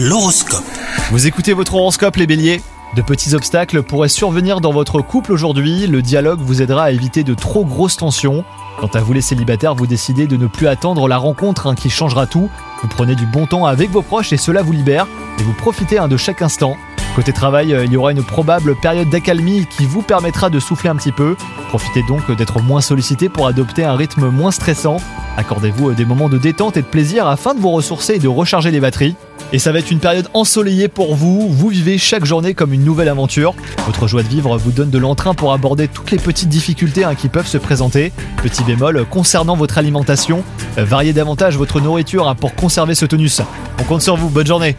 L'horoscope. Vous écoutez votre horoscope les béliers De petits obstacles pourraient survenir dans votre couple aujourd'hui, le dialogue vous aidera à éviter de trop grosses tensions. Quant à vous les célibataires, vous décidez de ne plus attendre la rencontre hein, qui changera tout. Vous prenez du bon temps avec vos proches et cela vous libère, et vous profitez hein, de chaque instant. Côté travail, euh, il y aura une probable période d'accalmie qui vous permettra de souffler un petit peu. Profitez donc d'être moins sollicité pour adopter un rythme moins stressant. Accordez-vous euh, des moments de détente et de plaisir afin de vous ressourcer et de recharger les batteries. Et ça va être une période ensoleillée pour vous, vous vivez chaque journée comme une nouvelle aventure. Votre joie de vivre vous donne de l'entrain pour aborder toutes les petites difficultés hein, qui peuvent se présenter. Petit bémol concernant votre alimentation, euh, variez davantage votre nourriture hein, pour conserver ce tonus. On compte sur vous, bonne journée